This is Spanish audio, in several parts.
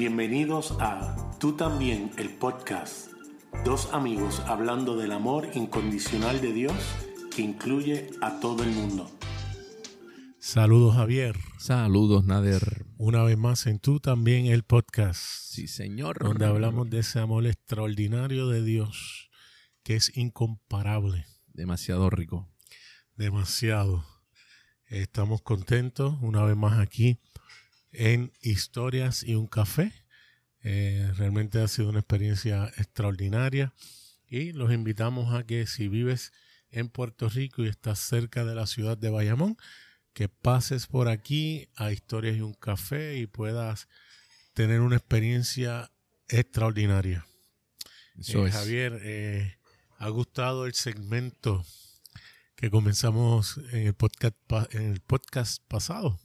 Bienvenidos a Tú también, el podcast. Dos amigos hablando del amor incondicional de Dios que incluye a todo el mundo. Saludos Javier. Saludos Nader. Una vez más en Tú también, el podcast. Sí, señor. Donde hablamos de ese amor extraordinario de Dios que es incomparable. Demasiado rico. Demasiado. Estamos contentos una vez más aquí en Historias y un Café. Eh, realmente ha sido una experiencia extraordinaria y los invitamos a que si vives en Puerto Rico y estás cerca de la ciudad de Bayamón, que pases por aquí a Historias y un Café y puedas tener una experiencia extraordinaria. Eh, Javier, eh, ¿ha gustado el segmento que comenzamos en el podcast, en el podcast pasado?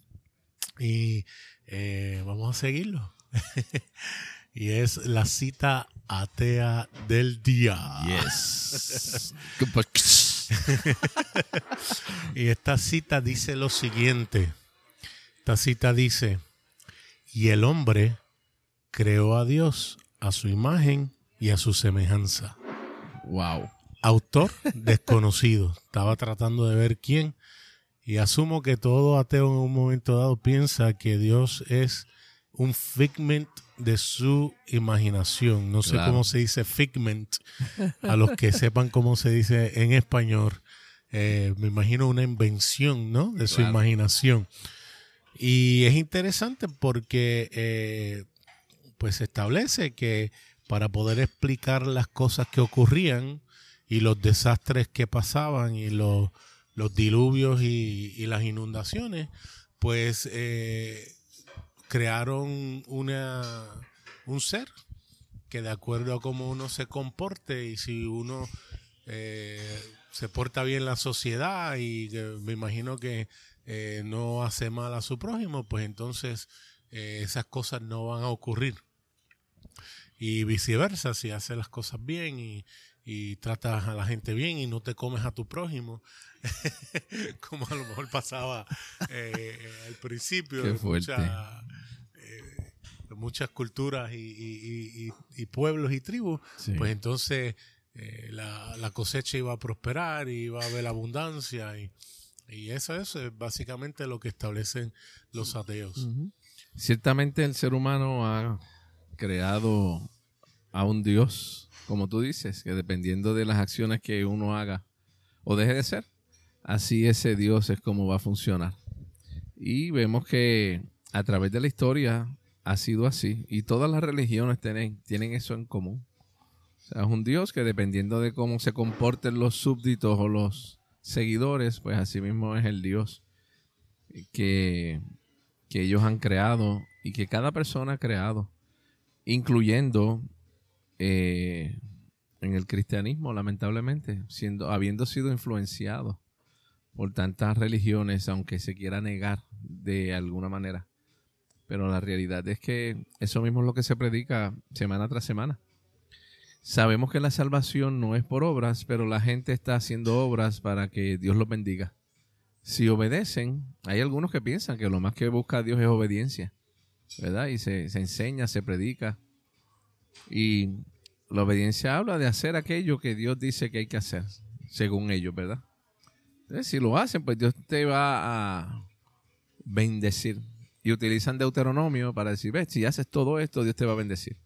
Y eh, vamos a seguirlo. y es la cita atea del día. Yes. y esta cita dice lo siguiente. Esta cita dice, y el hombre creó a Dios a su imagen y a su semejanza. Wow. Autor desconocido. Estaba tratando de ver quién y asumo que todo ateo en un momento dado piensa que Dios es un figment de su imaginación. No sé cómo se dice figment. A los que sepan cómo se dice en español, eh, me imagino una invención, ¿no? De su imaginación. Y es interesante porque, eh, pues, se establece que para poder explicar las cosas que ocurrían y los desastres que pasaban y los los diluvios y, las inundaciones, pues eh, crearon una, un ser que de acuerdo a cómo uno se comporte y si uno eh, se porta bien en la sociedad y me imagino que eh, no hace mal a su prójimo, pues entonces esas cosas no van a ocurrir. Y viceversa, si hace las cosas bien y, y tratas a la gente bien y no te comes a tu prójimo, como a lo mejor pasaba eh, al principio de, eh, muchas culturas y, pueblos y tribus, pues entonces eh, la, cosecha iba a prosperar y iba a haber abundancia y, eso, es básicamente lo que establecen los ateos. Ciertamente el ser humano ha creado a un Dios como tú dices, que dependiendo de las acciones que uno haga o deje de ser, así ese Dios es como va a funcionar. Y vemos que a través de la historia ha sido así. Y todas las religiones tienen, tienen eso en común. O sea, es un Dios que dependiendo de cómo se comporten los súbditos o los seguidores, pues así mismo es el Dios que, que ellos han creado y que cada persona ha creado, incluyendo eh, en el cristianismo, lamentablemente, siendo, habiendo sido influenciado por tantas religiones, aunque se quiera negar de alguna manera. Pero la realidad es que eso mismo es lo que se predica semana tras semana. Sabemos que la salvación no es por obras, pero la gente está haciendo obras para que Dios los bendiga. Si obedecen, hay algunos que piensan que lo más que busca Dios es obediencia, ¿verdad? Y se, se enseña, se predica, y la obediencia habla de hacer aquello que Dios dice que hay que hacer, según ellos, ¿verdad? Entonces, si lo hacen, pues Dios te va a bendecir. Y utilizan Deuteronomio para decir, ves, si haces todo esto, Dios te va a bendecir.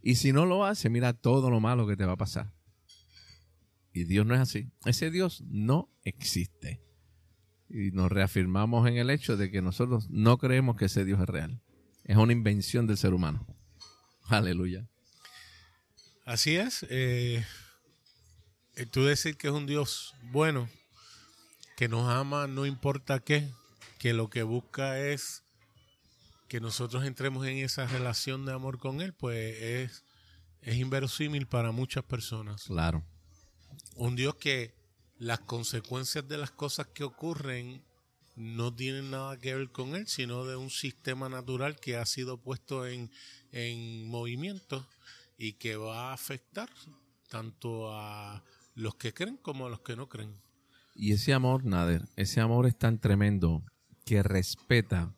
Y si no lo haces, mira todo lo malo que te va a pasar. Y Dios no es así. Ese Dios no existe. Y nos reafirmamos en el hecho de que nosotros no creemos que ese Dios es real. Es una invención del ser humano. Aleluya. Así es. Eh, eh, tú decir que es un Dios bueno, que nos ama no importa qué, que lo que busca es que nosotros entremos en esa relación de amor con Él, pues es, es inverosímil para muchas personas. Claro. Un Dios que las consecuencias de las cosas que ocurren no tienen nada que ver con Él, sino de un sistema natural que ha sido puesto en, en movimiento y que va a afectar tanto a los que creen como a los que no creen. Y ese amor, Nader, ese amor es tan tremendo que respeta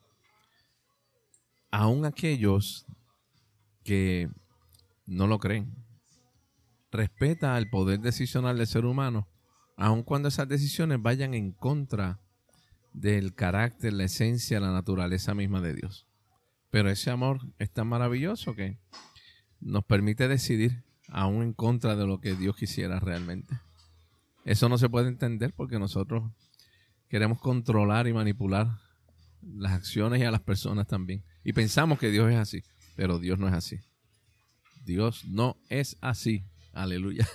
aún aquellos que no lo creen. Respeta el poder decisional del ser humano, aun cuando esas decisiones vayan en contra del carácter, la esencia, la naturaleza misma de Dios. Pero ese amor es tan maravilloso que nos permite decidir aún en contra de lo que Dios quisiera realmente. Eso no se puede entender porque nosotros queremos controlar y manipular las acciones y a las personas también. Y pensamos que Dios es así, pero Dios no es así. Dios no es así. Aleluya.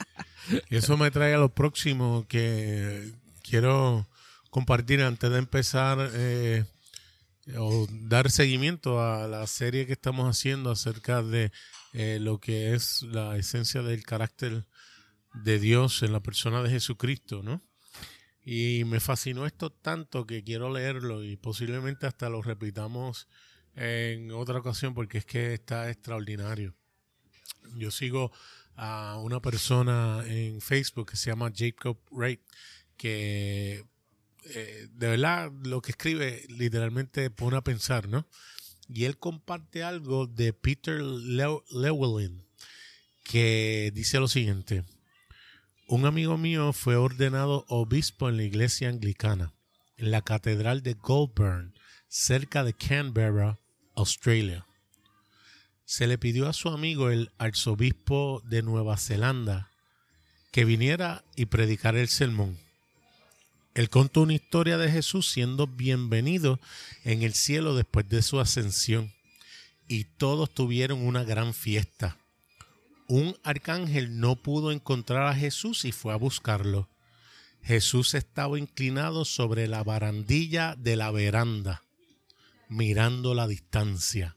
eso me trae a lo próximo que quiero compartir antes de empezar eh, o dar seguimiento a la serie que estamos haciendo acerca de eh, lo que es la esencia del carácter de Dios en la persona de Jesucristo, ¿no? Y me fascinó esto tanto que quiero leerlo y posiblemente hasta lo repitamos en otra ocasión porque es que está extraordinario. Yo sigo a una persona en Facebook que se llama Jacob Wright, que eh, de verdad lo que escribe literalmente pone a pensar, ¿no? Y él comparte algo de Peter Llewellyn, que dice lo siguiente. Un amigo mío fue ordenado obispo en la iglesia anglicana, en la catedral de Goulburn, cerca de Canberra, Australia. Se le pidió a su amigo el arzobispo de Nueva Zelanda que viniera y predicara el sermón. Él contó una historia de Jesús siendo bienvenido en el cielo después de su ascensión, y todos tuvieron una gran fiesta un arcángel no pudo encontrar a Jesús y fue a buscarlo. Jesús estaba inclinado sobre la barandilla de la veranda, mirando la distancia.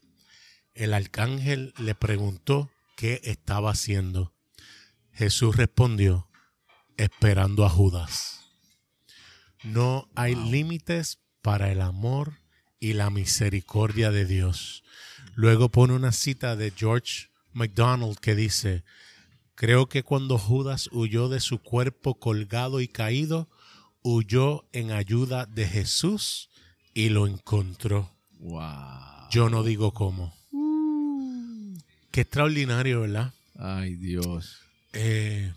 El arcángel le preguntó qué estaba haciendo. Jesús respondió, esperando a Judas. No hay límites para el amor y la misericordia de Dios. Luego pone una cita de George McDonald que dice, creo que cuando Judas huyó de su cuerpo colgado y caído, huyó en ayuda de Jesús y lo encontró. Wow. Yo no digo cómo. Qué extraordinario, ¿verdad? Ay, Dios. Eh,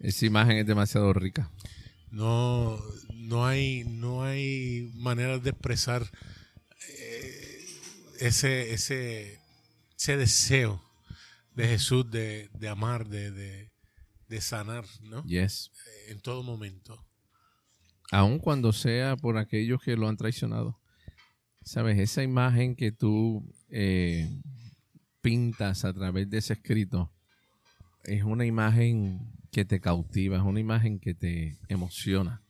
Esa imagen es demasiado rica. No, no hay, no hay manera de expresar eh, ese, ese, ese deseo de Jesús de, amar, de, de, sanar, ¿no? Yes. Eh, en todo momento. Aun cuando sea por aquellos que lo han traicionado. Sabes, esa imagen que tú eh, pintas a través de ese escrito es una imagen que te cautiva, es una imagen que te emociona.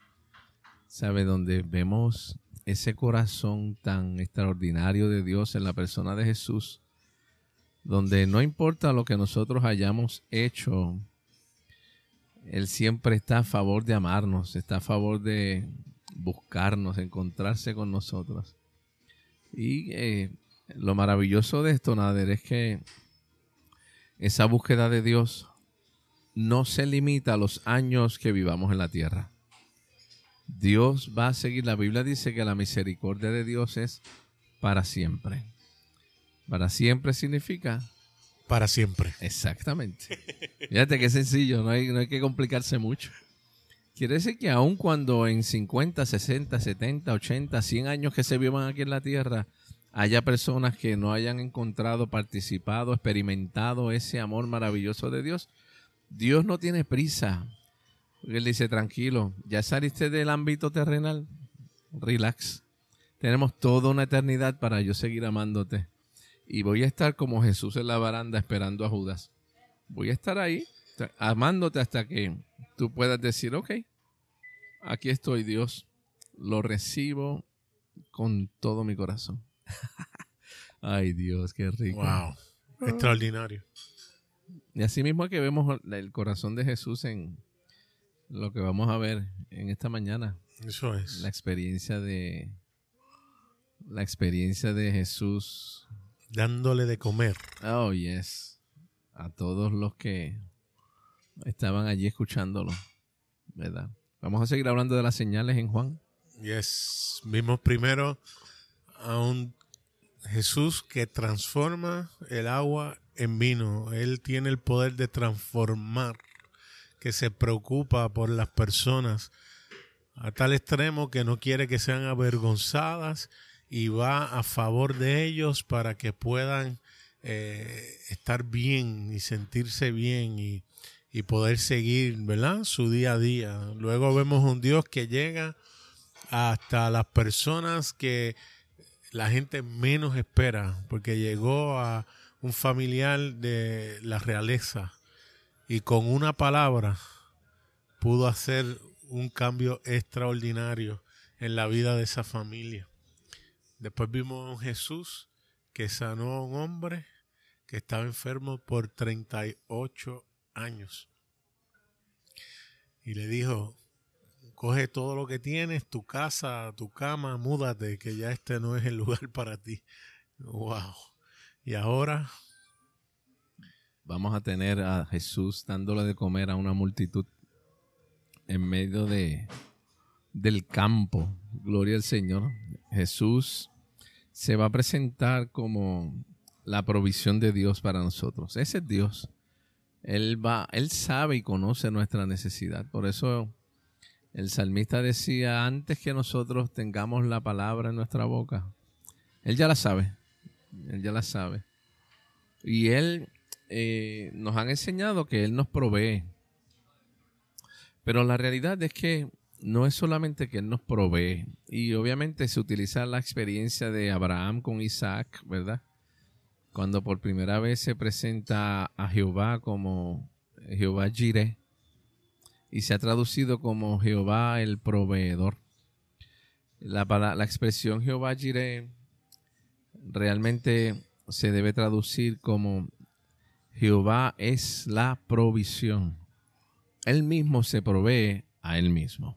¿Sabes? Donde vemos ese corazón tan extraordinario de Dios en la persona de Jesús donde no importa lo que nosotros hayamos hecho, Él siempre está a favor de amarnos, está a favor de buscarnos, encontrarse con nosotros. Y eh, lo maravilloso de esto, Nader, es que esa búsqueda de Dios no se limita a los años que vivamos en la tierra. Dios va a seguir, la Biblia dice que la misericordia de Dios es para siempre. Para siempre significa. Para siempre. Exactamente. Fíjate qué sencillo, no hay, no hay que complicarse mucho. Quiere decir que aun cuando en 50, 60, 70, 80, 100 años que se vivan aquí en la Tierra, haya personas que no hayan encontrado, participado, experimentado ese amor maravilloso de Dios, Dios no tiene prisa. Él dice, tranquilo, ya saliste del ámbito terrenal, relax. Tenemos toda una eternidad para yo seguir amándote y voy a estar como Jesús en la baranda esperando a Judas. Voy a estar ahí amándote hasta que tú puedas decir, ok, aquí estoy Dios, lo recibo con todo mi corazón. Ay Dios, qué rico. Wow, extraordinario. Y así mismo es que vemos el corazón de Jesús en lo que vamos a ver en esta mañana. Eso es. La experiencia de la experiencia de Jesús dándole de comer. Oh, yes. A todos los que estaban allí escuchándolo, ¿verdad? Vamos a seguir hablando de las señales en Juan. Yes. Vimos primero a un Jesús que transforma el agua en vino. Él tiene el poder de transformar, que se preocupa por las personas a tal extremo que no quiere que sean avergonzadas y va a favor de ellos para que puedan eh, estar bien y sentirse bien y, y poder seguir, ¿verdad? Su día a día. Luego vemos un Dios que llega hasta las personas que la gente menos espera, porque llegó a un familiar de la realeza y con una palabra pudo hacer un cambio extraordinario en la vida de esa familia. Después vimos a Jesús que sanó a un hombre que estaba enfermo por 38 años. Y le dijo, coge todo lo que tienes, tu casa, tu cama, múdate, que ya este no es el lugar para ti. Wow. Y ahora vamos a tener a Jesús dándole de comer a una multitud en medio de del campo. Gloria al Señor. Jesús se va a presentar como la provisión de Dios para nosotros. Ese es Dios. Él va, él sabe y conoce nuestra necesidad. Por eso el salmista decía, antes que nosotros tengamos la palabra en nuestra boca, Él ya la sabe, Él ya la sabe. Y Él eh, nos han enseñado que Él nos provee. Pero la realidad es que no es solamente que Él nos provee. Y obviamente se utiliza la experiencia de Abraham con Isaac, ¿verdad? Cuando por primera vez se presenta a Jehová como Jehová Jireh y se ha traducido como Jehová el proveedor. La, la expresión Jehová Jireh realmente se debe traducir como Jehová es la provisión. Él mismo se provee a él mismo.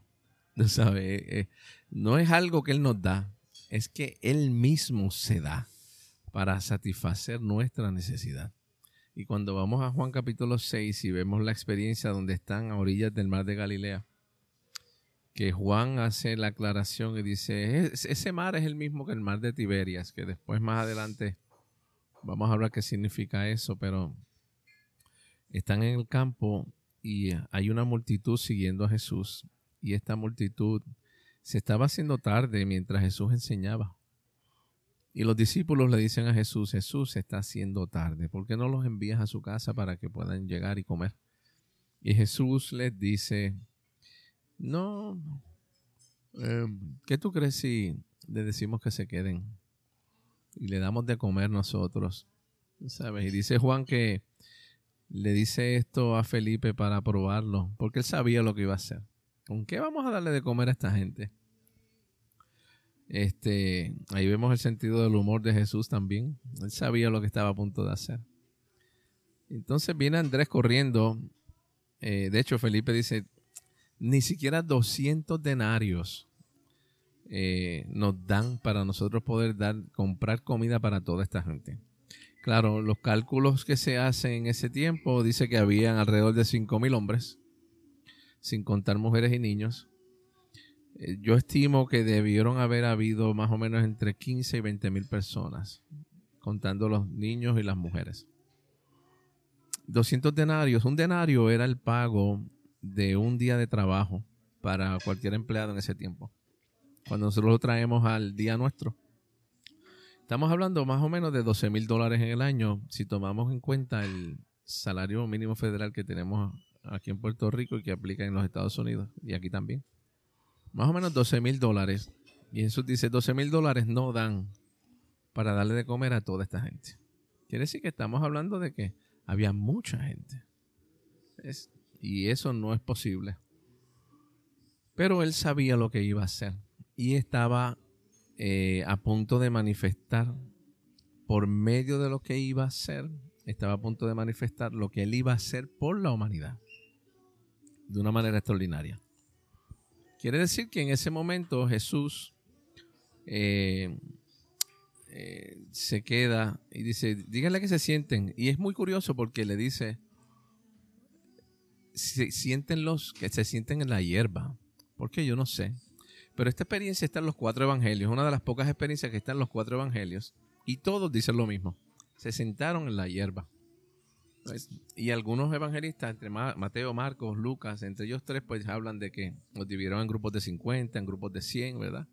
¿Sabe? Eh, no es algo que Él nos da, es que Él mismo se da para satisfacer nuestra necesidad. Y cuando vamos a Juan capítulo 6 y vemos la experiencia donde están a orillas del mar de Galilea, que Juan hace la aclaración y dice, ese mar es el mismo que el mar de Tiberias, que después más adelante vamos a hablar qué significa eso, pero están en el campo y hay una multitud siguiendo a Jesús y esta multitud se estaba haciendo tarde mientras Jesús enseñaba. Y los discípulos le dicen a Jesús, Jesús se está haciendo tarde, ¿por qué no los envías a su casa para que puedan llegar y comer? Y Jesús les dice, no, em, ¿qué tú crees si le decimos que se queden y le damos de comer nosotros? ¿Sabes? Y dice Juan que le dice esto a Felipe para probarlo, porque él sabía lo que iba a hacer. ¿Con qué vamos a darle de comer a esta gente? Este, ahí vemos el sentido del humor de Jesús también. Él sabía lo que estaba a punto de hacer. Entonces viene Andrés corriendo. Eh, de hecho, Felipe dice, ni siquiera 200 denarios eh, nos dan para nosotros poder dar, comprar comida para toda esta gente. Claro, los cálculos que se hacen en ese tiempo dice que habían alrededor de 5.000 hombres, sin contar mujeres y niños. Eh, yo estimo que debieron haber habido más o menos entre 15 y 20 mil personas, contando los niños y las mujeres. 200 denarios. Un denario era el pago de un día de trabajo para cualquier empleado en ese tiempo. Cuando nosotros lo traemos al día nuestro. Estamos hablando más o menos de 12 mil dólares en el año si tomamos en cuenta el salario mínimo federal que tenemos aquí en Puerto Rico y que aplica en los Estados Unidos y aquí también más o menos 12 mil dólares. Y Jesús dice, 12 mil dólares no dan para darle de comer a toda esta gente. Quiere decir que estamos hablando de que había mucha gente. y eso no es posible. Pero él sabía lo que iba a hacer. Y estaba eh, a punto de manifestar por medio de lo que iba a hacer. Estaba a punto de manifestar lo que él iba a hacer por la humanidad. De una manera extraordinaria. Quiere decir que en ese momento Jesús eh, eh, se queda y dice, díganle que se sienten. Y es muy curioso porque le dice, siéntenlos, que se sienten en la hierba. Porque yo no sé. Pero esta experiencia está en los cuatro evangelios, una de las pocas experiencias que está en los cuatro evangelios. Y todos dicen lo mismo. Se sentaron en la hierba. Pues, y algunos evangelistas, entre Mateo, Marcos, Lucas, entre ellos tres, pues hablan de que los dividieron en grupos de 50, en grupos de 100, ¿verdad?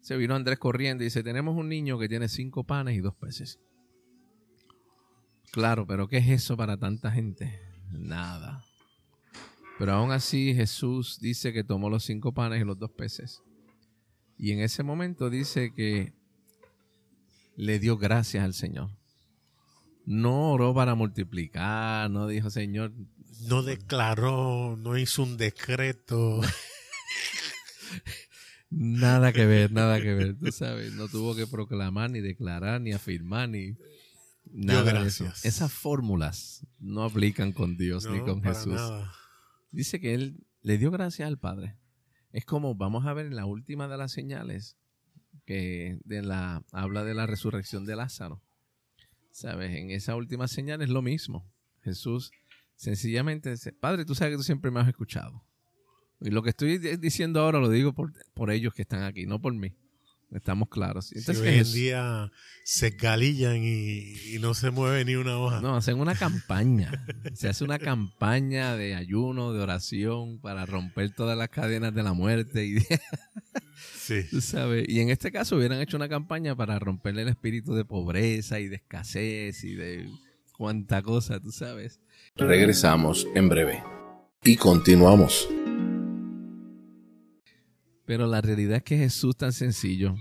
Se vino Andrés corriendo y dice, tenemos un niño que tiene cinco panes y dos peces. Claro, pero ¿qué es eso para tanta gente? Nada. Pero aún así Jesús dice que tomó los cinco panes y los dos peces. Y en ese momento dice que le dio gracias al Señor. No oró para multiplicar, no dijo Señor. No declaró, no hizo un decreto. nada que ver, nada que ver. Tú sabes, no tuvo que proclamar, ni declarar, ni afirmar, ni nada de eso. Esas fórmulas no aplican con Dios ni con Jesús. Dice que él le dio gracias al Padre. Es como vamos a ver en la última de las señales que de la habla de la resurrección de Lázaro. ¿Sabes? En esa última señal es lo mismo. Jesús sencillamente dice, Padre, tú sabes que tú siempre me has escuchado. Y lo que estoy diciendo ahora lo digo por, por ellos que están aquí, no por mí. Estamos claros. Entonces, hoy en día se galillan y, no se mueve ni una hoja. No, hacen una campaña. se hace una campaña de ayuno, de oración para romper todas las cadenas de la muerte. Y sí. sabes? Y en este caso hubieran hecho una campaña para romperle el espíritu de pobreza y de escasez y de cuánta cosa, tú sabes. Regresamos en breve. Y continuamos. Pero la realidad es que Jesús tan sencillo.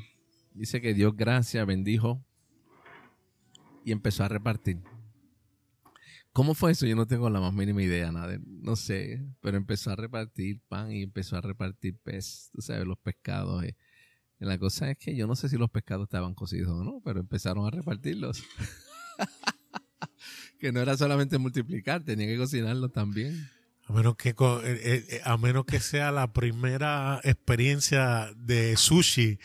Dice que Dios gracias, bendijo y empezó a repartir. ¿Cómo fue eso? Yo no tengo la más mínima idea, nada, no sé, pero empezó a repartir pan y empezó a repartir pez, tú sabes, los pescados. Eh. La cosa es que yo no sé si los pescados estaban cocidos o no, pero empezaron a repartirlos. que no era solamente multiplicar, tenía que cocinarlos también. A menos que eh, eh, a menos que sea la primera experiencia de sushi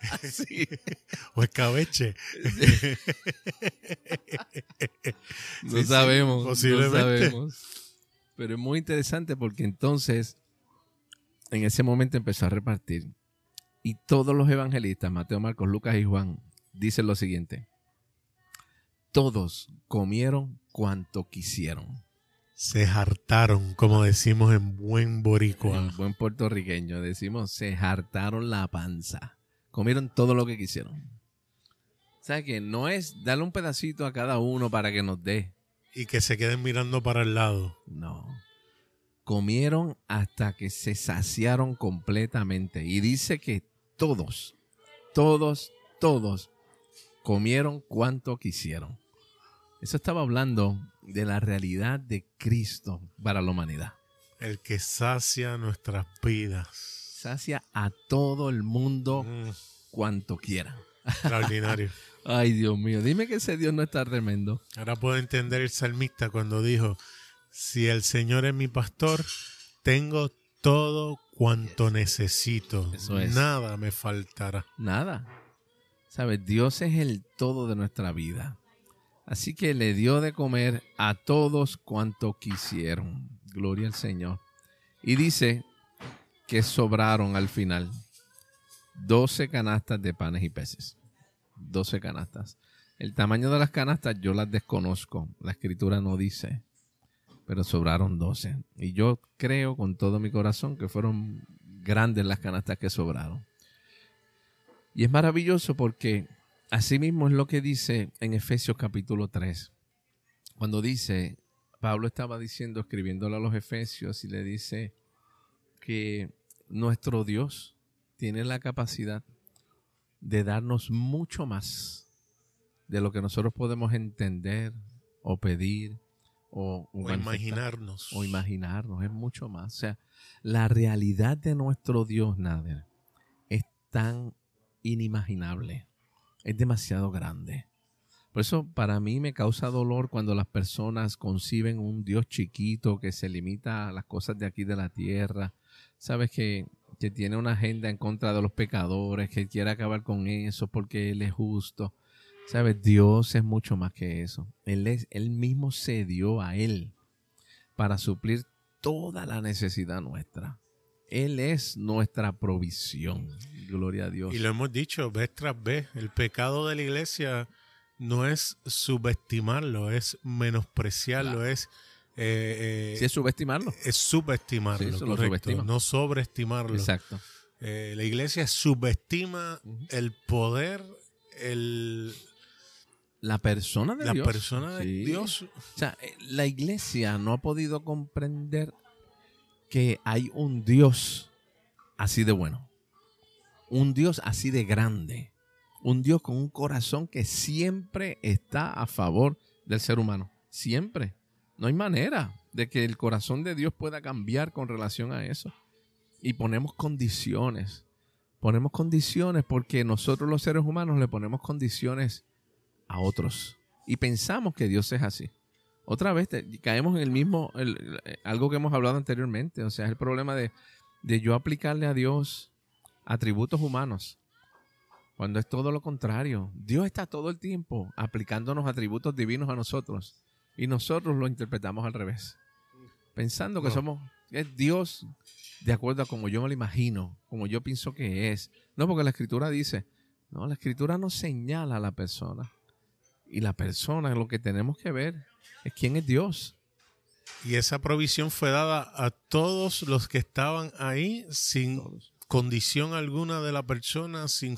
o escabeche. no sabemos, no sabemos. Pero es muy interesante porque entonces en ese momento empezó a repartir y todos los evangelistas, Mateo, Marcos, Lucas y Juan, dicen lo siguiente. Todos comieron cuanto quisieron se hartaron, como decimos en buen boricua. En buen puertorriqueño decimos, se hartaron la panza. Comieron todo lo que quisieron. O sea que no es darle un pedacito a cada uno para que nos dé. Y que se queden mirando para el lado. No. Comieron hasta que se saciaron completamente. Y dice que todos, todos, todos comieron cuanto quisieron. Eso estaba hablando de la realidad de Cristo para la humanidad. El que sacia nuestras vidas. Sacia a todo el mundo mm. cuanto quiera. Extraordinario. Ay, Dios mío, dime que ese Dios no está tremendo. Ahora puedo entender el salmista cuando dijo, si el Señor es mi pastor, tengo todo cuanto necesito. Eso es. Nada me faltará. Nada. ¿Sabes? Dios es el todo de nuestra vida. Así que le dio de comer a todos cuanto quisieron. Gloria al Señor. Y dice que sobraron al final 12 canastas de panes y peces. 12 canastas. El tamaño de las canastas yo las desconozco. La escritura no dice. Pero sobraron 12. Y yo creo con todo mi corazón que fueron grandes las canastas que sobraron. Y es maravilloso porque Asimismo es lo que dice en Efesios capítulo 3. Cuando dice, Pablo estaba diciendo, escribiéndole a los Efesios, y le dice que nuestro Dios tiene la capacidad de darnos mucho más de lo que nosotros podemos entender o pedir o, imaginarnos. O imaginarnos, es mucho más. O sea, la realidad de nuestro Dios, Nader, es tan inimaginable es demasiado grande. Por eso para mí me causa dolor cuando las personas conciben un Dios chiquito que se limita a las cosas de aquí de la tierra. Sabes que, que tiene una agenda en contra de los pecadores, que quiere acabar con eso porque Él es justo. Sabes, Dios es mucho más que eso. Él, es, él mismo se dio a Él para suplir toda la necesidad nuestra. Él es nuestra provisión. Gloria a Dios. Y lo hemos dicho vez tras vez, el pecado de la iglesia no es subestimarlo, es menospreciarlo, Claro. es, eh, eh, Si es subestimarlo. es subestimarlo, Sí, correcto, no sobreestimarlo. Exacto. Eh, la iglesia subestima el poder, el, La persona de la Dios. persona de Sí. Dios. O sea, eh, la iglesia no ha podido comprender que hay un Dios así de bueno. Un Dios así de grande. Un Dios con un corazón que siempre está a favor del ser humano. Siempre. No hay manera de que el corazón de Dios pueda cambiar con relación a eso. Y ponemos condiciones. Ponemos condiciones porque nosotros los seres humanos le ponemos condiciones a otros. Y pensamos que Dios es así. Otra vez te- caemos en el mismo, el- el- algo que hemos hablado anteriormente. O sea, es el problema de, de yo aplicarle a Dios atributos humanos. Cuando es todo lo contrario. Dios está todo el tiempo aplicándonos atributos divinos a nosotros. Y nosotros lo interpretamos al revés. Pensando que No. somos, es Dios de acuerdo a como yo me lo imagino, como yo pienso que es. No, porque la escritura dice, no, la escritura no señala a la persona. Y la persona, lo que tenemos que ver es quién es Dios. Y esa provisión fue dada a todos los que estaban ahí sin Todos. condición alguna de la persona, sin,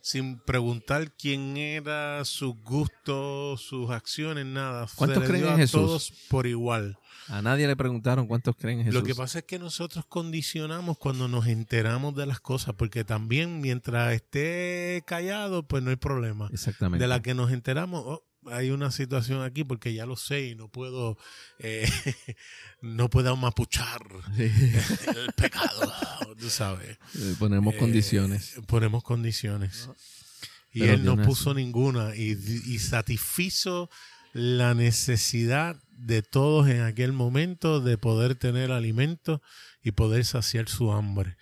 sin preguntar quién era, sus gustos, sus acciones, nada. ¿Cuántos creen en a Jesús? todos por igual. A nadie le preguntaron cuántos creen en Jesús. Lo que pasa es que nosotros condicionamos cuando nos enteramos de las cosas, porque también mientras esté callado, pues no hay problema. Exactamente. De la que nos enteramos, oh, hay una situación aquí porque ya lo sé y no puedo, eh, no puedo mapuchar Sí. el pecado, tú sabes. Ponemos Eh, condiciones. Ponemos condiciones. Y Pero él no puso ninguna y, y satisfizo la necesidad de todos en aquel momento de poder tener alimento y poder saciar su hambre.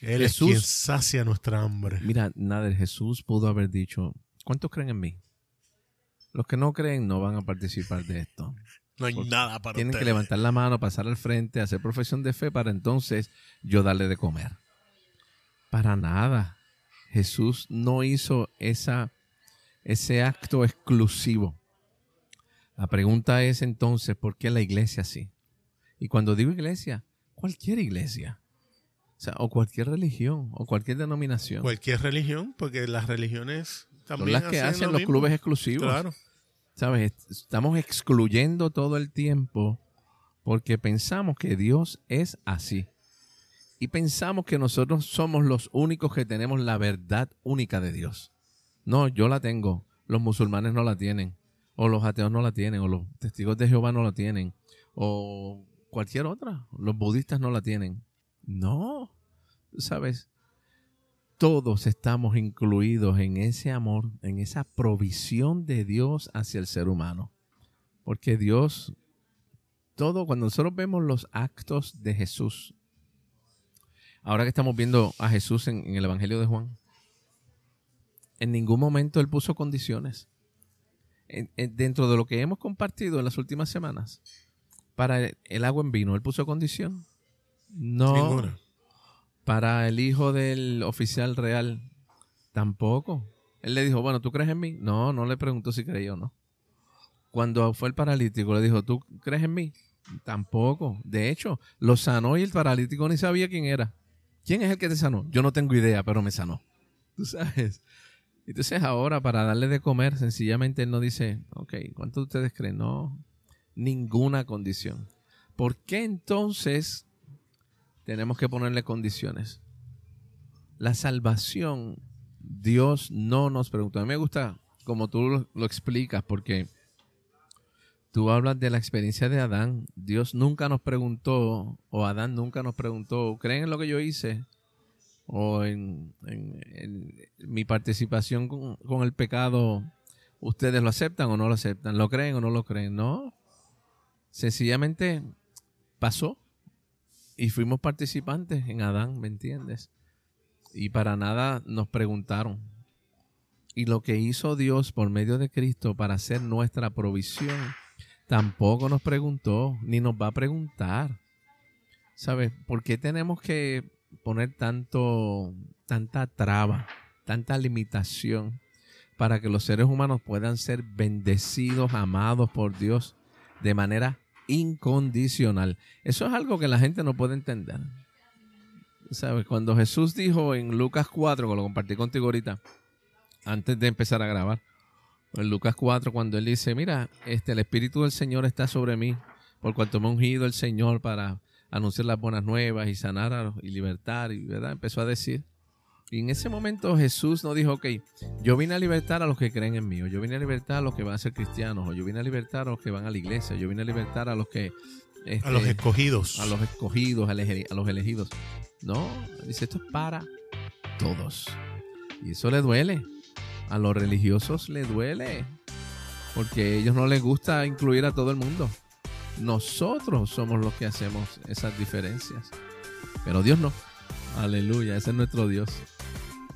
Él Jesús- es quien sacia nuestra hambre. Mira, nada, Jesús pudo haber dicho, ¿cuántos creen en mí? Los que no creen no van a participar de esto. No hay nada para Tienen que levantar la mano, pasar al frente, hacer profesión de fe para entonces yo darle de comer. Para nada. Jesús no hizo esa, ese acto exclusivo. La pregunta es entonces, ¿por qué la iglesia sí? Y cuando digo iglesia, cualquier iglesia. O sea, o cualquier religión, o cualquier denominación. Cualquier religión, porque las religiones Son las que hacen hacen lo los mismo. clubes exclusivos. Claro. ¿Sabes? Estamos excluyendo todo el tiempo porque pensamos que Dios es así. Y pensamos que nosotros somos los únicos que tenemos la verdad única de Dios. No, yo la tengo. Los musulmanes no la tienen. O los ateos no la tienen. O los testigos de Jehová no la tienen. O cualquier otra. Los budistas no la tienen. No. Sabes, todos estamos incluidos en ese amor, en esa provisión de Dios hacia el ser humano. Porque Dios, todo, cuando nosotros vemos los actos de Jesús, ahora que estamos viendo a Jesús en, en el Evangelio de Juan, en ningún momento Él puso condiciones. En- en- dentro de lo que hemos compartido en las últimas semanas, para el, el agua en vino, Él puso condición. No. Ninguna. Para el hijo del oficial real, tampoco. Él le dijo, bueno, ¿tú crees en mí? No, no le preguntó si creía o no. Cuando fue el paralítico, le dijo, ¿tú crees en mí? Tampoco. De hecho, lo sanó y el paralítico ni sabía quién era. ¿Quién es el que te sanó? Yo no tengo idea, pero me sanó. Tú sabes. Entonces ahora, para darle de comer, sencillamente él no dice, ok, ¿cuántos de ustedes creen? No, ninguna condición. ¿Por qué entonces tenemos que ponerle condiciones. La salvación, Dios no nos preguntó. A mí me gusta como tú lo, explicas, porque tú hablas de la experiencia de Adán. Dios nunca nos preguntó, o Adán nunca nos preguntó, ¿creen en lo que yo hice? O en, mi participación con el pecado, ¿ustedes lo aceptan o no lo aceptan? ¿Lo creen o no lo creen? No. Sencillamente pasó y fuimos participantes en Adán, ¿me entiendes? Y para nada nos preguntaron. Y lo que hizo Dios por medio de Cristo para hacer nuestra provisión, tampoco nos preguntó, ni nos va a preguntar. ¿Sabes? ¿Por qué tenemos que poner tanto, tanta traba, tanta limitación para que los seres humanos puedan ser bendecidos, amados por Dios de manera incondicional? Eso es algo que la gente no puede entender. ¿Sabes? Cuando Jesús dijo en Lucas 4, que lo compartí contigo ahorita, antes de empezar a grabar, en Lucas 4, cuando él dice, mira, este, el Espíritu del Señor está sobre mí, por cuanto me ha ungido el Señor para anunciar las buenas nuevas y sanar y libertar, y ¿verdad? Empezó a decir. Y en ese momento Jesús no dijo, ok, yo vine a libertar a los que creen en mí, o yo vine a libertar a los que van a ser cristianos, o yo vine a libertar a los que van a la iglesia, yo vine a libertar a los que... a los este, escogidos. A los escogidos, a los elegidos. No, dice, esto es para todos. Y eso le duele. A los religiosos le duele. Porque a ellos no les gusta incluir a todo el mundo. Nosotros somos los que hacemos esas diferencias. Pero Dios no. Aleluya, ese es nuestro Dios.